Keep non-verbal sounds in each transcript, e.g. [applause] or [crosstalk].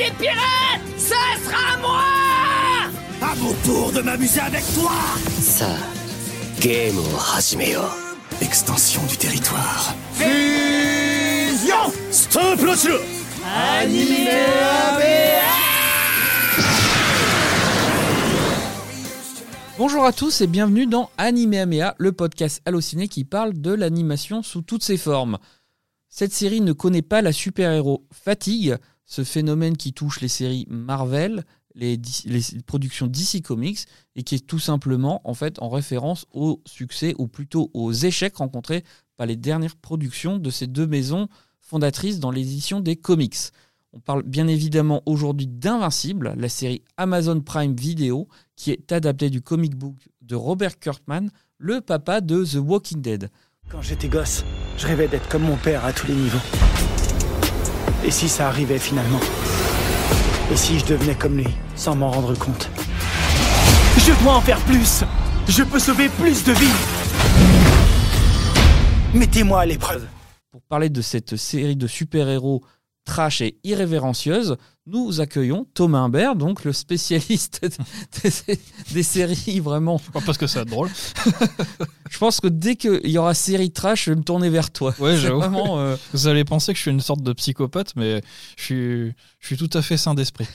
des pirates, ça sera moi! À mon tour de m'amuser avec toi! Ça, game au Extension du territoire. Fusion! Stop le Animé Bonjour à tous et bienvenue dans Anime Amea, le podcast halluciné qui parle de l'animation sous toutes ses formes. Cette série ne connaît pas la super-héros fatigue, ce phénomène qui touche les séries Marvel, les, productions DC Comics et qui est tout simplement en fait en référence au succès ou plutôt aux échecs rencontrés par les dernières productions de ces deux maisons fondatrices dans l'édition des comics. On parle bien évidemment aujourd'hui d'Invincible, la série Amazon Prime Video qui est adaptée du comic book de Robert Kirkman, le papa de The Walking Dead. Quand j'étais gosse, je rêvais d'être comme mon père à tous les niveaux. Et si ça arrivait finalement Et si je devenais comme lui, sans m'en rendre compte Je dois en faire plus Je peux sauver plus de vies Mettez-moi à l'épreuve Pour parler de cette série de super-héros trash et irrévérencieuse, nous accueillons Thomas Imbert, donc le spécialiste [laughs] des, des séries vraiment. Pas parce que ça va être drôle. [laughs] Je pense que dès qu'il y aura série trash, je vais me tourner vers toi. Ouais, vraiment. euh, [laughs] Vous allez penser que je suis une sorte de psychopathe, mais je suis, je suis tout à fait sain d'esprit.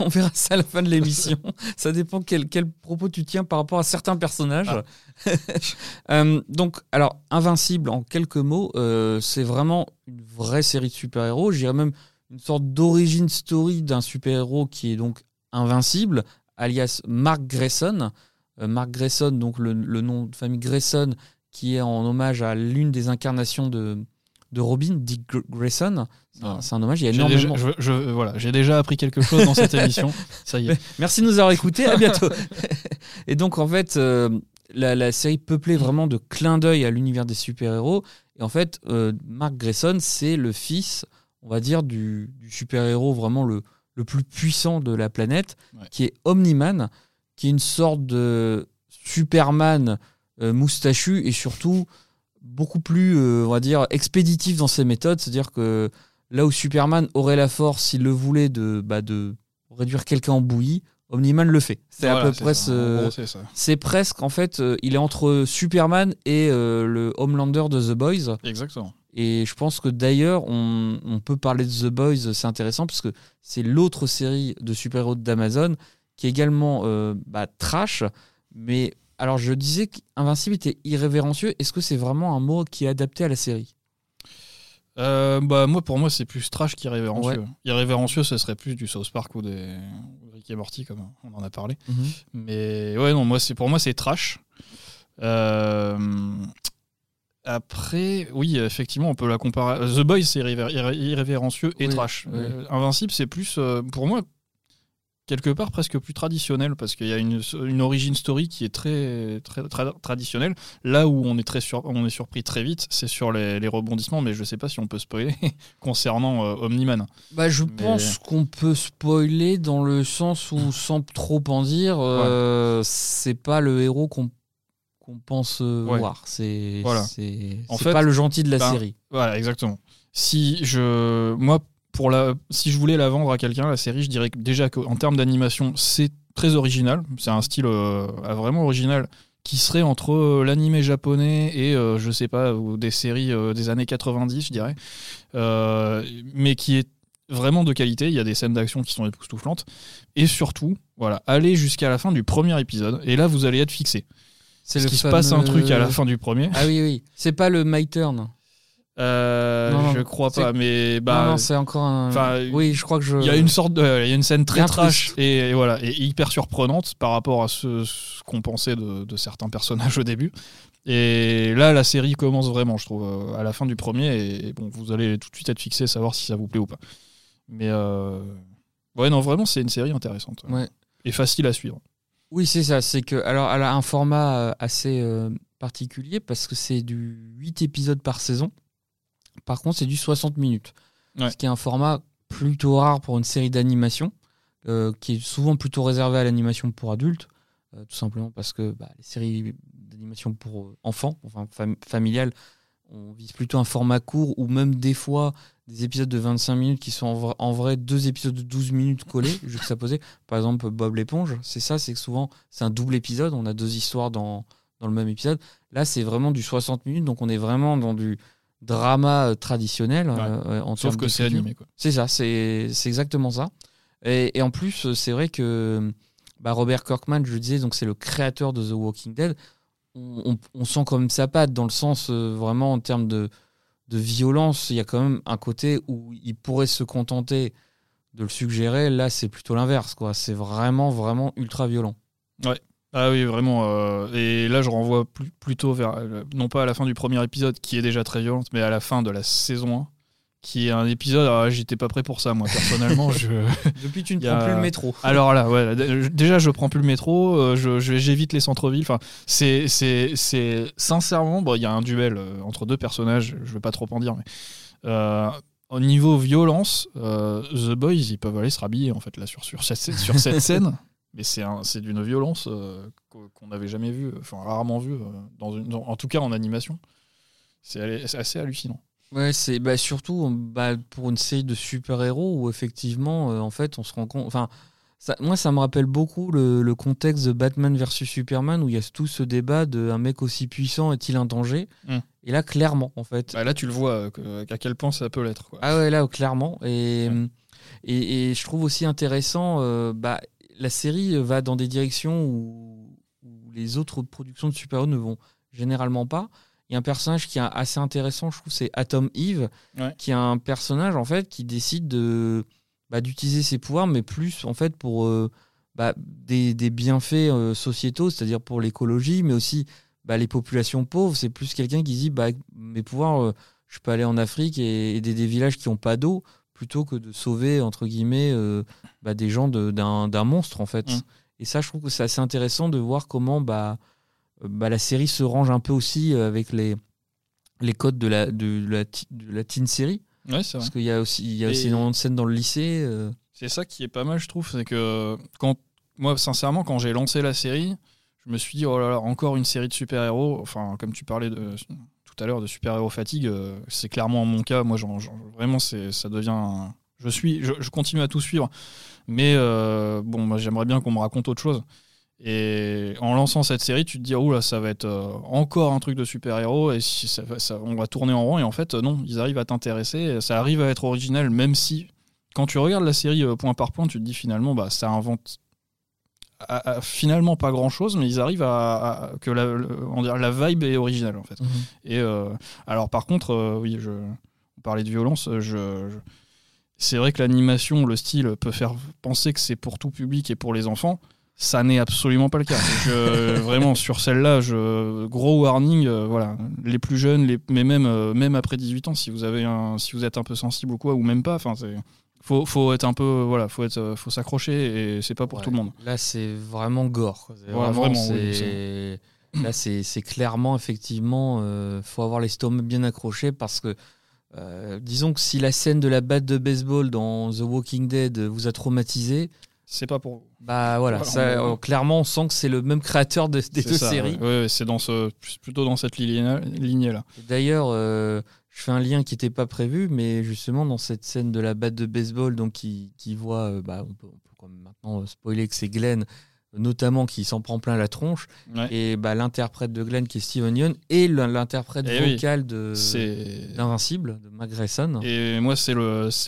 On verra ça à la fin de l'émission. ça dépend quel, quel propos tu tiens par rapport à certains personnages. Euh, donc, alors, Invincible, en quelques mots, euh, c'est vraiment une vraie série de super-héros. Je dirais même une sorte d'origine story d'un super-héros qui est donc invincible, alias Mark Grayson. Euh, Mark Grayson, donc le, le nom de famille Grayson, qui est en hommage à l'une des incarnations de, de Robin, Dick Gr- Grayson. C'est un, Ah. c'est un hommage. Il y a énormément. déjà, je- je- voilà, j'ai déjà appris quelque chose dans cette émission. [laughs] Ça y est. Merci de nous avoir écoutés. À bientôt. [laughs] et donc, en fait, euh, la, la série peuplée vraiment de clins d'œil à l'univers des super-héros. Et en fait, euh, Mark Grayson, c'est le fils, on va dire, du, du super-héros vraiment le, le plus puissant de la planète, Ouais. qui est Omni-Man, qui est une sorte de Superman euh, moustachu et surtout beaucoup plus, euh, on va dire, expéditif dans ses méthodes. C'est-à-dire que là où Superman aurait la force, s'il le voulait, de, bah, de réduire quelqu'un en bouillie, Omni-Man le fait. C'est à peu près c'est presque, en fait, euh, il est entre Superman et euh, le Homelander de The Boys. Exactement. Et je pense que d'ailleurs, on, on peut parler de The Boys, c'est intéressant, parce que c'est l'autre série de super-héros d'Amazon qui est également euh, bah, trash. Mais alors, je disais qu'Invincible était irrévérencieux. Est-ce que c'est vraiment un mot qui est adapté à la série? Euh, bah, moi, pour moi, c'est plus trash qu'irrévérencieux. Irrévérencieux, ce serait plus du South Park ou des Rick et Morty, comme on en a parlé. Mais ouais, non, moi, c'est pour moi, c'est trash. Euh, Après, oui, effectivement, on peut la comparer. The Boys, c'est irrévé- irré- irrévérencieux et Oui, trash. oui. Euh, Invincible, c'est plus, euh, pour moi, quelque part presque plus traditionnel parce qu'il y a une, une origin story qui est très, très tra- traditionnelle. Là où on est, très sur- on est surpris très vite, c'est sur les, les rebondissements, mais je sais pas si on peut spoiler [laughs] concernant euh, Omni-Man. Bah, je Mais- pense qu'on peut spoiler dans le sens où, sans trop en dire, euh, c'est pas le héros qu'on qu'on pense euh, Ouais. voir. C'est Voilà. En fait, pas le gentil de la ben, série. Voilà, exactement. Si je, moi, pour la, si je voulais la vendre à quelqu'un, la série, je dirais que déjà qu'en termes d'animation, c'est très original. C'est un style euh, vraiment original qui serait entre euh, l'animé japonais et, euh, je sais pas, ou des séries euh, des années 90, je dirais. Mais qui est vraiment de qualité. Il y a des scènes d'action qui sont époustouflantes. Et surtout, voilà, allez jusqu'à la fin du premier épisode. Et là, vous allez être fixé. C'est Parce qu'il se passe un truc à la fin du premier. Ah oui, oui. C'est pas le My Turn. Euh, Non, non, je crois pas, mais bah, non, non, c'est encore un. oui, je crois que je. Il y a une sorte, de- il y a une scène très trash et, et voilà, et hyper surprenante par rapport à ce, ce qu'on pensait de, de certains personnages au début. Et là, la série commence vraiment, je trouve, euh, à la fin du premier. Et, bon, vous allez tout de suite être fixé, savoir si ça vous plaît ou pas. Mais euh, ouais, non, vraiment, c'est une série intéressante Ouais. et facile à suivre. Oui, c'est ça. C'est que alors, elle a un format euh, assez euh, particulier parce que c'est du 8 épisodes par saison. Par contre, c'est du 60 minutes. Ouais. Ce qui est un format plutôt rare pour une série d'animation, euh, qui est souvent plutôt réservé à l'animation pour adultes, euh, tout simplement parce que bah, les séries d'animation pour enfants, enfin fam- familiales, on vise plutôt un format court ou même des fois des épisodes de 25 minutes qui sont en vrai, en vrai deux épisodes de 12 minutes collés, juxtaposés. Par exemple, Bob l'éponge, c'est ça, c'est que souvent c'est un double épisode, on a deux histoires dans, dans le même épisode. Là, c'est vraiment du 60 minutes, donc on est vraiment dans du drama euh, traditionnel. euh, en Sauf que c'est animé. Quoi. C'est ça, c'est exactement ça. Et, et en plus, euh, c'est vrai que bah, Robert Kirkman, je le disais, c'est le créateur de The Walking Dead. On, sent quand même sa patte dans le sens euh, vraiment en termes de, violence. Il y a quand même un côté où il pourrait se contenter de le suggérer. Là, c'est plutôt l'inverse. quoi. C'est vraiment, vraiment ultra violent. Ah oui, vraiment. euh, et là, je renvoie plutôt vers, euh, non pas à la fin du premier épisode, qui est déjà très violente, mais à la fin de la saison 1, qui est un épisode. Là, j'étais pas prêt pour ça, moi, personnellement. [laughs] je... Depuis, tu ne a- prends plus le métro. Alors là, ouais, déjà, je prends plus le métro, euh, je- je- j'évite les centres-villes. Enfin, c'est, sincèrement, bon, il y a un duel euh, entre deux personnages, je vais pas trop en dire, mais euh, au niveau violence, The Boys, ils peuvent aller se rhabiller en fait là sur, sur, cette, [laughs] sur cette scène. Mais c'est, un- c'est d'une violence qu'o- qu'on n'avait jamais vue, enfin rarement vue, dans une, dans- en tout cas en animation. C'est assez hallucinant. Ouais, c'est bah, surtout bah, pour une série de super-héros où effectivement, euh, en fait, on se rend compte. Enfin, ça, moi, ça me rappelle beaucoup le, le contexte de Batman versus Superman où il y a tout ce débat de un mec aussi puissant est-il un danger? Mm. Et là, clairement, en fait. Bah, là, tu le vois euh, que- à quel point ça peut l'être. Ah ouais, là, clairement. Et, et, et je trouve aussi intéressant, euh, bah, la série va dans des directions où, où les autres productions de super-héros ne vont généralement pas. Il y a un personnage qui est assez intéressant, je trouve, c'est Atom Eve, Ouais. qui est un personnage en fait qui décide de bah, d'utiliser ses pouvoirs, mais plus en fait pour euh, bah, des, des bienfaits euh, sociétaux, c'est-à-dire pour l'écologie, mais aussi bah, les populations pauvres. C'est plus quelqu'un qui dit bah, mes pouvoirs, euh, je peux aller en Afrique et aider des villages qui n'ont pas d'eau plutôt que de sauver entre guillemets des gens de- d'un d'un monstre en fait. Mm. Et ça, je trouve que c'est assez intéressant de voir comment bah, bah, la série se range un peu aussi euh, avec les, les codes de la, de, la, de la teen série. Ouais, vrai. Parce qu'il y a aussi, il y a aussi énormément de scènes dans le lycée. euh, C'est ça qui est pas mal, je trouve. C'est que quand moi, sincèrement, quand j'ai lancé la série, je me suis dit, oh là là, encore une série de super-héros. Enfin, comme tu parlais de, tout à l'heure de super-héros fatigue, euh, c'est clairement mon cas. Moi, vraiment, ça devient. un- Je suis, je, je continue à tout suivre, mais euh, bon, j'aimerais bien qu'on me raconte autre chose. Et en lançant cette série, tu te dis, oh là, ça va être euh, encore un truc de super-héros, et si ça, va- ça- on va tourner en rond. Et en fait, non, ils arrivent à t'intéresser, ça arrive à être original, même si quand tu regardes la série euh, point par point, tu te dis finalement, bah, ça invente à- à- finalement pas grand chose, mais ils arrivent à, à- que la, le- on dirait la vibe est originale en fait. Et euh, alors par contre, euh, oui, je on parlait de violence, je, je- c'est vrai que l'animation, le style peut faire penser que c'est pour tout public et pour les enfants. Ça n'est absolument pas le cas. Je- [laughs] vraiment, sur celle-là, je, gros warning, euh, voilà. Les plus jeunes, les, mais même, euh, même après 18 ans, si vous, avez un, si vous êtes un peu sensible ou quoi, ou même pas, enfin, c'est. Faut, faut être un peu. Voilà, faut, être, euh, faut s'accrocher et c'est pas pour Ouais. tout le monde. Là, c'est vraiment gore. vraiment, oui, Là, c'est c'est clairement, effectivement, euh, faut avoir l'estomac bien accroché parce que, euh, disons que si la scène de la batte de baseball dans The Walking Dead vous a traumatisé, C'est pas pour vous. bah voilà, Voilà, ça, on- clairement, on sent que c'est le même créateur de- des deux ça, séries. ouais. Ouais, c'est dans ce, plutôt dans cette lignée-là. D'ailleurs, euh, je fais un lien qui n'était pas prévu, mais justement dans cette scène de la batte de baseball, donc qui, qui voit, euh, bah, on peut, on peut quand même maintenant euh, spoiler que c'est Glenn, notamment qui s'en prend plein la tronche, Ouais. et bah, l'interprète de Glenn qui est Steven Yeun et l'interprète Eh oui. vocal de d'Invincible de Mark Grayson. Et moi, c'est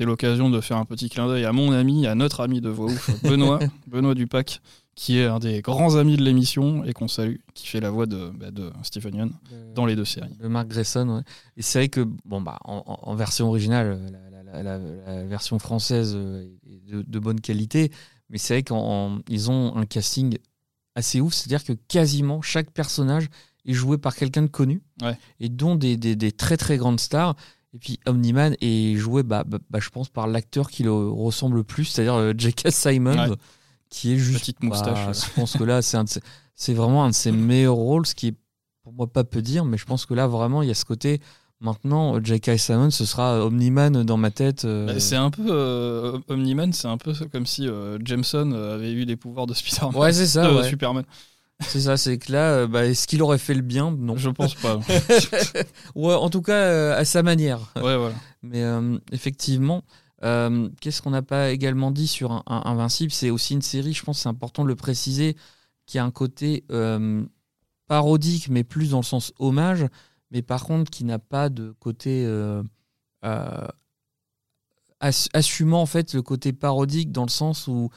l'occasion de faire un petit clin d'œil à mon ami, à notre ami de voix ouf, [laughs] Benoît, Benoît Dupac, qui est un des grands amis de l'émission et qu'on salue, qui fait la voix de, bah, de Stephen Yeun dans les deux séries. de Mark Grayson. ouais. Et c'est vrai que, bon, bah, en, version originale, la, la- la- la- la version française euh, est de, de bonne qualité, mais c'est vrai qu'ils ont un casting assez ouf, c'est-à-dire que quasiment chaque personnage est joué par quelqu'un de connu, Ouais. et dont des, des- des très très grandes stars. Et puis Omniman est joué, bah, bah, bah, je pense, par l'acteur qui le ressemble le plus, c'est-à-dire euh, J.K. Simon, Ouais. qui est juste. Petite moustache. bah, je pense que là, c'est vraiment un de ses [laughs] meilleurs rôles, ce qui est pour moi pas peu dire, mais je pense que là vraiment il y a ce côté. Maintenant, J.K. Simon, ce sera Omniman dans ma tête. euh, Bah, C'est un peu. euh, Omniman, c'est un peu comme si euh, Jameson euh, avait eu des pouvoirs de Spider-Man. Ouais, c'est ça, [laughs] euh, ouais. Superman. C'est ça, c'est que là, euh, bah, est-ce qu'il aurait fait le bien? Non. Je pense pas. [laughs] Ouais, en tout cas, euh, à sa manière. ouais, voilà. Mais euh, effectivement, euh, qu'est-ce qu'on n'a pas également dit sur un, un- Invincible? C'est aussi une série, je pense c'est important de le préciser, qui a un côté euh, parodique, mais plus dans le sens hommage, mais par contre qui n'a pas de côté euh, euh, ass- assumant en fait le côté parodique dans le sens où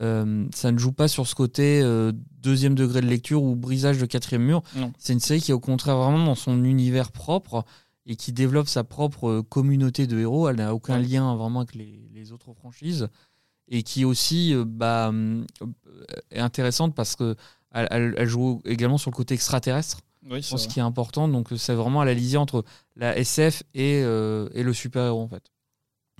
euh, ça ne joue pas sur ce côté euh, deuxième degré de lecture ou brisage de quatrième mur. C'est une série qui est au contraire vraiment dans son univers propre et qui développe sa propre communauté de héros. Elle n'a aucun Ouais. lien vraiment avec les, les autres franchises et qui aussi euh, bah, est intéressante parce que elle, elle- elle joue également sur le côté extraterrestre, Oui, je pense vrai. qui est important. Donc euh, c'est vraiment à la lisière entre la SF et, euh, et le super-héros en fait.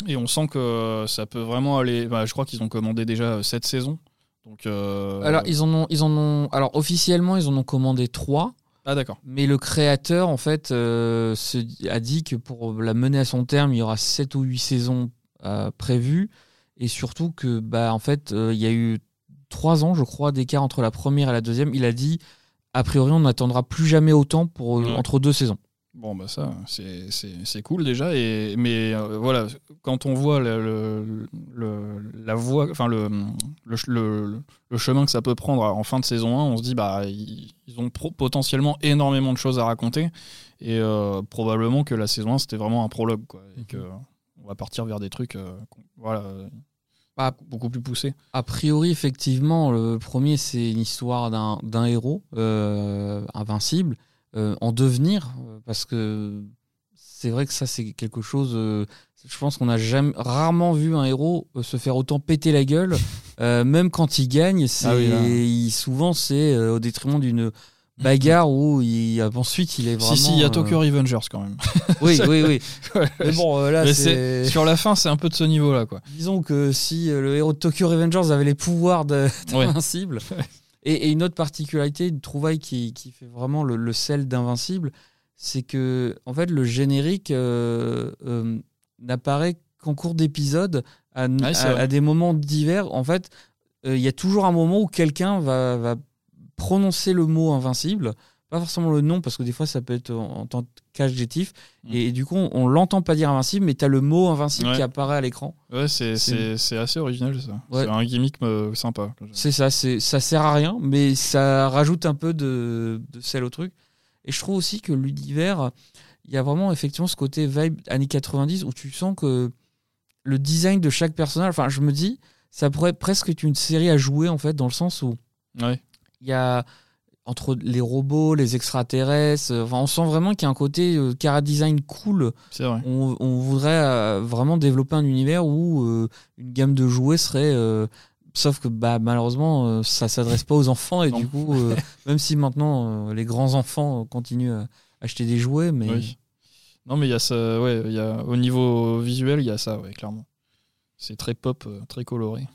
Et on sent que ça peut vraiment aller. bah, je crois qu'ils ont commandé déjà cette saison. Donc, euh, Alors ils en ont, ils en ont, alors officiellement ils en ont commandé trois. Ah, d'accord. Mais le créateur, en fait, euh, se- a dit que pour la mener à son terme, il y aura 7 ou 8 saisons euh, prévues. Et surtout que, bah, en fait, euh, il y a eu 3 ans, je crois, d'écart entre la première et la deuxième. Il a dit, a priori, on n'attendra plus jamais autant pour, euh, Ouais. entre deux saisons. Bon, bah ça, c'est- cool déjà. Et, mais euh, voilà, quand on voit le, le- le- la voie, enfin le, le, le- le chemin que ça peut prendre en fin de saison 1, on se dit, bah, ils, ils ont pro- potentiellement énormément de choses à raconter. Et euh, probablement que la saison 1, c'était vraiment un prologue. Quoi, et que on va partir vers des trucs euh, qu'on- voilà, Bah, beaucoup plus poussés. A priori, effectivement, le premier, c'est une histoire d'un héros euh, invincible euh, en devenir, euh, parce que c'est vrai que ça, c'est quelque chose. euh, je pense qu'on a jamais, rarement vu un héros se faire autant péter la gueule, [laughs] même quand il gagne. Ah oui, souvent c'est au détriment d'une bagarre où il, ensuite il est vraiment. si, si, il y a euh, Tokyo Revengers quand même. [laughs] Oui, oui, oui. [laughs] Mais bon, euh, là, c'est. sur la fin, c'est un peu de ce niveau-là. quoi. Disons que si euh, le héros de Tokyo Revengers avait les pouvoirs [laughs] Ouais. d'Invincible. et, et une autre particularité, une trouvaille qui, qui fait vraiment le, le sel d'Invincible, c'est que en fait le générique euh, euh, n'apparaît qu'en cours d'épisode à, Ouais, c'est à- vrai. à des moments divers. En fait, euh, il y a toujours un moment où quelqu'un va, va prononcer le mot Invincible. Pas forcément le nom, parce que des fois ça peut être en, en tant qu'adjectif. Mm. Et, du coup, on, on l'entend pas dire Invincible, mais tu as le mot Invincible Ouais. qui apparaît à l'écran. Ouais, c'est C'est- c'est- c'est assez original ça. Ouais. C'est un gimmick euh, sympa. C'est ça, c'est ça sert à rien, mais ça rajoute un peu de, de sel au truc. Et je trouve aussi que l'univers, il y a vraiment effectivement ce côté vibe années 90 où tu sens que le design de chaque personnage, enfin je me dis, ça pourrait presque être une série à jouer en fait, dans le sens où Ouais. Il y a entre les robots, les extraterrestres, euh, enfin, on sent vraiment qu'il y a un côté euh, cara design cool. C'est vrai. On, on voudrait euh, vraiment développer un univers où euh, une gamme de jouets serait. sauf que bah, malheureusement, ça s'adresse pas aux enfants et Non. du coup, [laughs] même si maintenant les grands enfants continuent à acheter des jouets, mais Oui. Non, mais il y a ça, ouais, y a, au niveau visuel, il y a ça, ouais, clairement. C'est très pop, très coloré.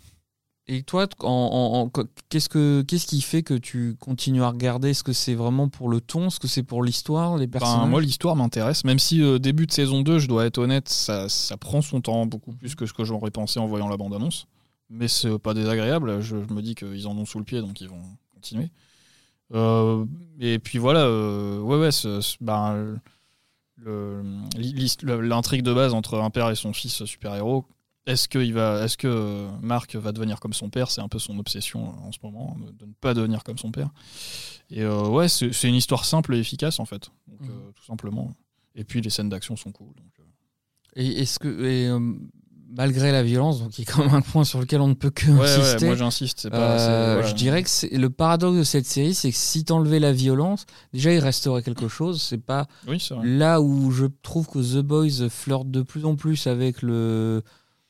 Et toi, t- en, en- en- qu'est-ce que qu'est-ce qui fait que tu continues à regarder? Est-ce que c'est vraiment pour le ton? Est-ce que c'est pour l'histoire, les Ben, personnages? moi, l'histoire m'intéresse, même si euh, début de saison 2, je dois être honnête, ça, ça prend son temps beaucoup plus que ce que j'aurais pensé en voyant la bande-annonce. Mais c'est pas désagréable, je, je me dis qu'ils en ont sous le pied, donc ils vont continuer. Euh, et puis voilà, euh, ouais, ouais, ben, le- l'intrigue de base entre un père et son fils super-héros, est-ce que, il va, est-ce que Marc va devenir comme son père? C'est un peu son obsession euh, en ce moment, de ne pas devenir comme son père. Et euh, ouais, c'est c'est une histoire simple et efficace en fait, donc, Mhm. euh, tout simplement. Et puis les scènes d'action sont cool. donc, euh. Et est-ce que et, malgré la violence, donc y a quand même un point sur lequel on ne peut que Ouais, ouais, insister. moi j'insiste. c'est pas- c'est- voilà. Je dirais que c'est le paradoxe de cette série, c'est que si t'enlevais la violence, déjà il resterait quelque chose. C'est pas Oui, c'est vrai. là où je trouve que The Boys flirte de plus en plus avec le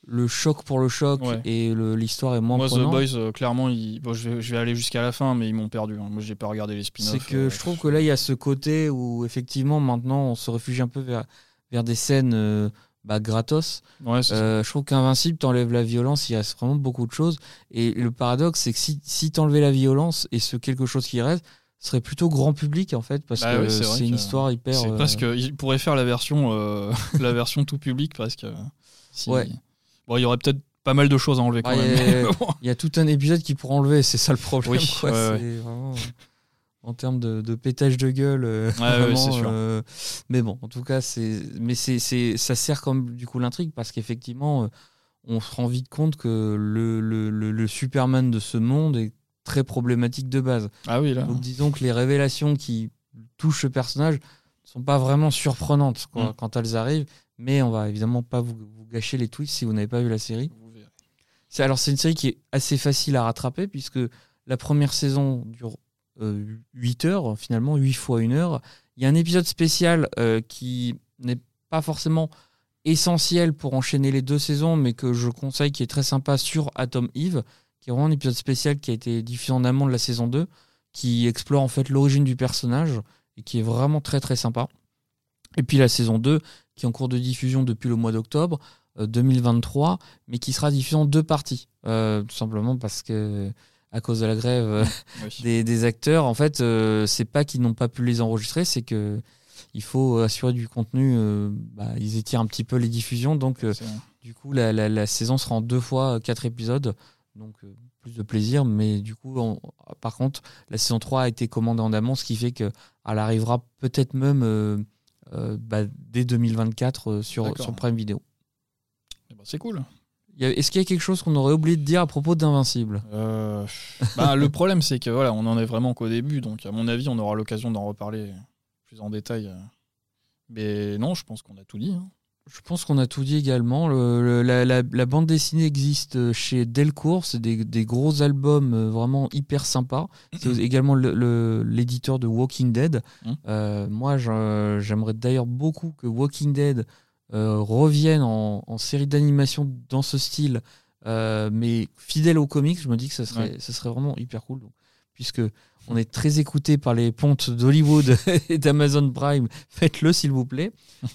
le choc pour le choc Ouais. et l'histoire est moins Moi, The prenante. Boys, euh, clairement, ils- bon, je, vais, je vais aller jusqu'à la fin, mais ils m'ont perdu. hein. Moi, j'ai pas regardé les spin-offs. C'est que euh, je trouve que là il y a ce côté où effectivement maintenant on se réfugie un peu vers vers des scènes euh, bah, gratos. Ouais, je trouve qu'Invincible t'enlève la violence, il reste vraiment beaucoup de choses. Et le paradoxe, c'est que si, si t'enlevais la violence et ce quelque chose qui reste, ce serait plutôt grand public en fait, parce Bah que c'est une que histoire hyper. C'est euh, pourraient faire la version, euh, [laughs] la version tout public euh, si- Ouais. Bon, il y aurait peut-être pas mal de choses à enlever quand même. [laughs] il y a- y tout un épisode qui pourrait enlever, c'est ça le problème. Oui, quoi, ouais, c'est vraiment- en termes de, de pétage de gueule. euh, [laughs] vraiment, sûr. euh, mais bon, en tout cas, c'est, mais c'est, c'est, ça sert comme du coup l'intrigue parce qu'effectivement, euh, on se rend vite compte que le, le, le, le Superman de ce monde est très problématique de base. Ah oui, là. Donc disons que les révélations qui touchent le personnage ne sont pas vraiment surprenantes quoi, Mm. quand elles arrivent, mais on va évidemment pas vous, vous gâcher les twists si vous n'avez pas vu la série. Vous verrez. C'est, alors c'est une série qui est assez facile à rattraper puisque la première saison dure 8 heures, finalement 8 fois 1 heure. Il y a un épisode spécial euh, qui n'est pas forcément essentiel pour enchaîner les deux saisons, mais que je conseille, qui est très sympa sur Atom Eve, qui est vraiment un épisode spécial qui a été diffusé en amont de la saison 2, qui explore en fait l'origine du personnage et qui est vraiment très très sympa. Et puis la saison 2, qui est en cours de diffusion depuis le mois d'octobre euh, 2023, mais qui sera diffusée en deux parties. Euh, tout simplement parce que, à cause de la grève euh, Oui. [laughs] des, des acteurs, en fait, euh, c'est pas qu'ils n'ont pas pu les enregistrer, c'est que il faut assurer du contenu. euh, bah, ils étirent un petit peu les diffusions, donc euh, du coup, la, la- la saison sera en deux fois euh, quatre épisodes, donc euh, plus de plaisir. Mais du coup, on- par contre, la saison 3 a été commandée en amont, ce qui fait qu'elle arrivera peut-être même euh, euh, bah, dès 2024 euh, sur, sur Prime Video. Eh ben, c'est cool. Est-ce qu'il y a quelque chose qu'on aurait oublié de dire à propos d'Invincible? Euh, bah, le problème, c'est que voilà, on en est vraiment qu'au début, donc à mon avis, on aura l'occasion d'en reparler plus en détail. euh. Mais non, je pense qu'on a tout dit. hein. Je pense qu'on a tout dit également. Le- le- la, la- la bande dessinée existe chez Delcourt. C'est des, des gros albums euh, vraiment hyper sympas. C'est également le- le- l'éditeur de Walking Dead. Mhm. Euh, moi, j'aimerais d'ailleurs beaucoup que Walking Dead euh, revienne en, en série d'animation dans ce style, euh, mais fidèle aux comics. Je me dis que ce serait, ce serait vraiment hyper cool. Donc, puisque on est très écouté par les pontes d'Hollywood [laughs] et d'Amazon Prime, faites-le s'il vous plaît.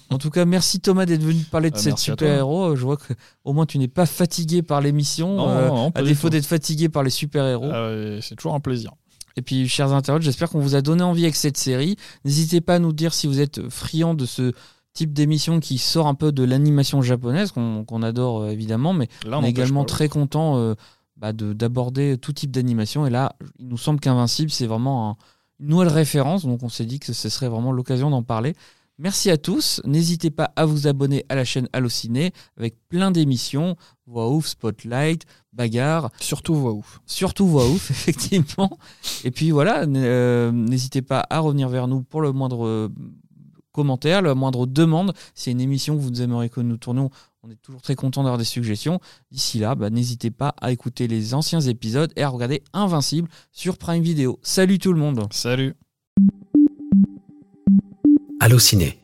En tout cas, merci Thomas d'être venu parler de Ah, cette super-héros. Je vois que au moins tu n'es pas fatigué par l'émission, euh, à défaut d'être fatigué par les super-héros. Ah c'est toujours un plaisir. Et puis, chers internautes, j'espère qu'on vous a donné envie avec cette série. N'hésitez pas à nous dire si vous êtes friand de ce type d'émission qui sort un peu de l'animation japonaise, qu'on adore euh, évidemment, mais Là, on est également très content euh, bah, de- d'aborder tout type d'animation. Et là, il nous semble qu'Invincible, c'est vraiment un- une nouvelle référence. Donc, on s'est dit que ce serait vraiment l'occasion d'en parler. Merci à tous. N'hésitez pas à vous abonner à la chaîne Allociné avec plein d'émissions, voix ouf, spotlight, bagarre, Surtout voix ouf. surtout voix ouf, [laughs] effectivement. Et puis voilà, euh, n'hésitez pas à revenir vers nous pour le moindre euh, commentaire, la moindre demande. C'est une émission que vous aimeriez que nous tournions. On est toujours très content d'avoir des suggestions. D'ici là, bah, n'hésitez pas à écouter les anciens épisodes et à regarder Invincible sur Prime Video. Salut tout le monde Salut. Allociné,